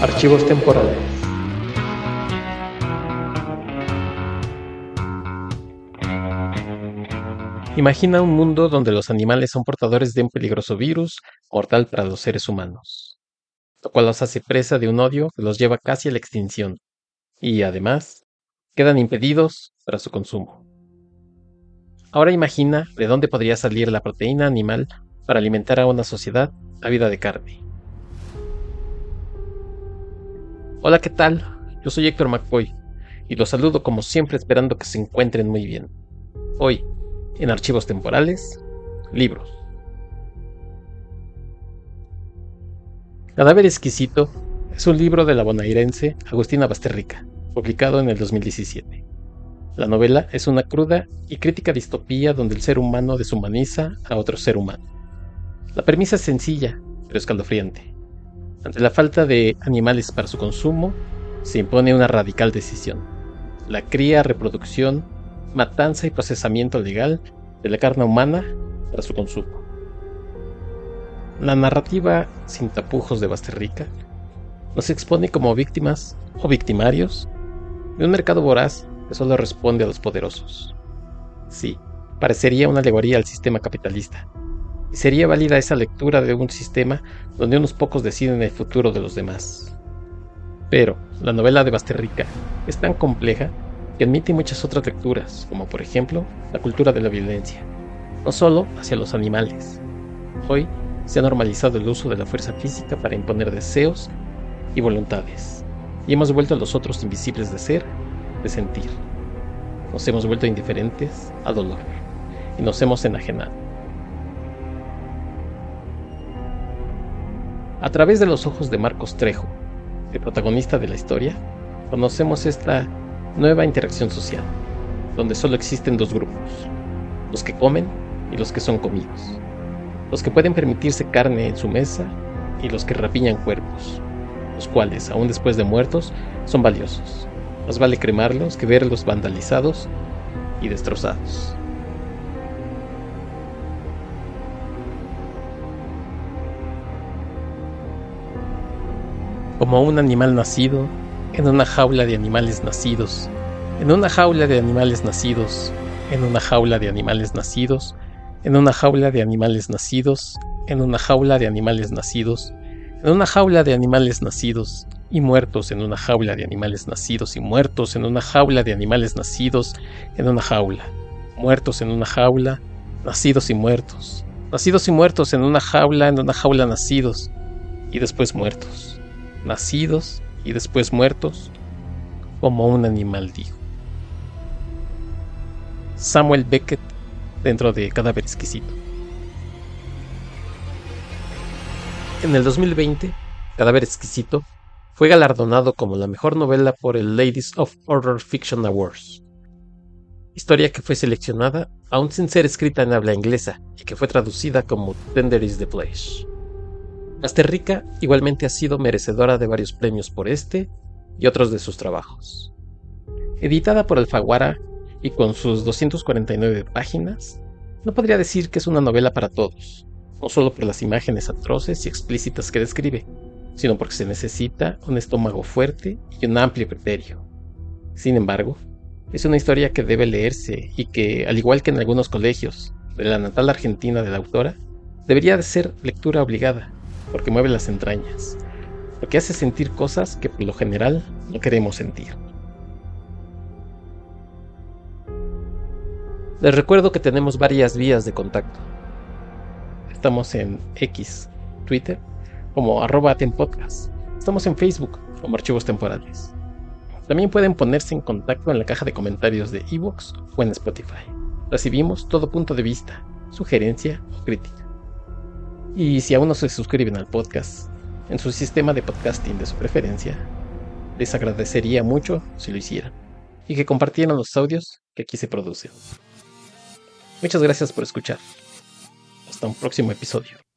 Archivos temporales. Imagina un mundo donde los animales son portadores de un peligroso virus mortal para los seres humanos, lo cual los hace presa de un odio que los lleva casi a la extinción, y además quedan impedidos para su consumo. Ahora imagina de dónde podría salir la proteína animal para alimentar a una sociedad ávida de carne. Hola, ¿qué tal? Yo soy Héctor McCoy y los saludo como siempre esperando que se encuentren muy bien. Hoy, en Archivos Temporales, libros. Cadáver Exquisito es un libro de la bonairense Agustina Basterrica, publicado en el 2017. La novela es una cruda y crítica distopía donde el ser humano deshumaniza a otro ser humano. La premisa es sencilla, pero escalofriante. Ante la falta de animales para su consumo, se impone una radical decisión. La cría, reproducción, matanza y procesamiento legal de la carne humana para su consumo. La narrativa sin tapujos de Basterrica nos expone como víctimas o victimarios de un mercado voraz que solo responde a los poderosos. Sí, parecería una alegoría al sistema capitalista, sería válida esa lectura de un sistema donde unos pocos deciden el futuro de los demás. Pero la novela de Basterrica es tan compleja que admite muchas otras lecturas, como por ejemplo la cultura de la violencia, no solo hacia los animales. Hoy se ha normalizado el uso de la fuerza física para imponer deseos y voluntades, y hemos vuelto a los otros invisibles de ser, de sentir. Nos hemos vuelto indiferentes al dolor, y nos hemos enajenado. A través de los ojos de Marcos Trejo, el protagonista de la historia, conocemos esta nueva interacción social, donde solo existen dos grupos, los que comen y los que son comidos, los que pueden permitirse carne en su mesa y los que rapiñan cuerpos, los cuales, aún después de muertos, son valiosos. Más vale cremarlos que verlos vandalizados y destrozados. Como un animal nacido en una jaula de animales nacidos, en una jaula de animales nacidos, en una jaula de animales nacidos, en una jaula de animales nacidos, en una jaula de animales nacidos, en una jaula de animales nacidos y muertos en una jaula de animales nacidos y muertos en una jaula de animales nacidos en una jaula, muertos en una jaula, nacidos y muertos, nacidos y muertos en una jaula, en una jaula nacidos y después muertos nacidos y después muertos, como un animal dijo. Samuel Beckett dentro de Cadáver Exquisito. En el 2020, Cadáver Exquisito fue galardonado como la mejor novela por el Ladies of Horror Fiction Awards. Historia que fue seleccionada aún sin ser escrita en habla inglesa y que fue traducida como Tender is the Flesh. Rica igualmente ha sido merecedora de varios premios por este y otros de sus trabajos. Editada por Alfaguara y con sus 249 páginas, no podría decir que es una novela para todos, no solo por las imágenes atroces y explícitas que describe, sino porque se necesita un estómago fuerte y un amplio criterio. Sin embargo, es una historia que debe leerse y que, al igual que en algunos colegios de la natal Argentina de la autora, debería de ser lectura obligada, porque mueve las entrañas, porque hace sentir cosas que por lo general no queremos sentir. Les recuerdo que tenemos varias vías de contacto. Estamos en X, Twitter, como arroba podcast. Estamos en Facebook como archivos temporales. También pueden ponerse en contacto en la caja de comentarios de Evox o en Spotify. Recibimos todo punto de vista, sugerencia o crítica. Y si aún no se suscriben al podcast en su sistema de podcasting de su preferencia, les agradecería mucho si lo hicieran y que compartieran los audios que aquí se producen. Muchas gracias por escuchar. Hasta un próximo episodio.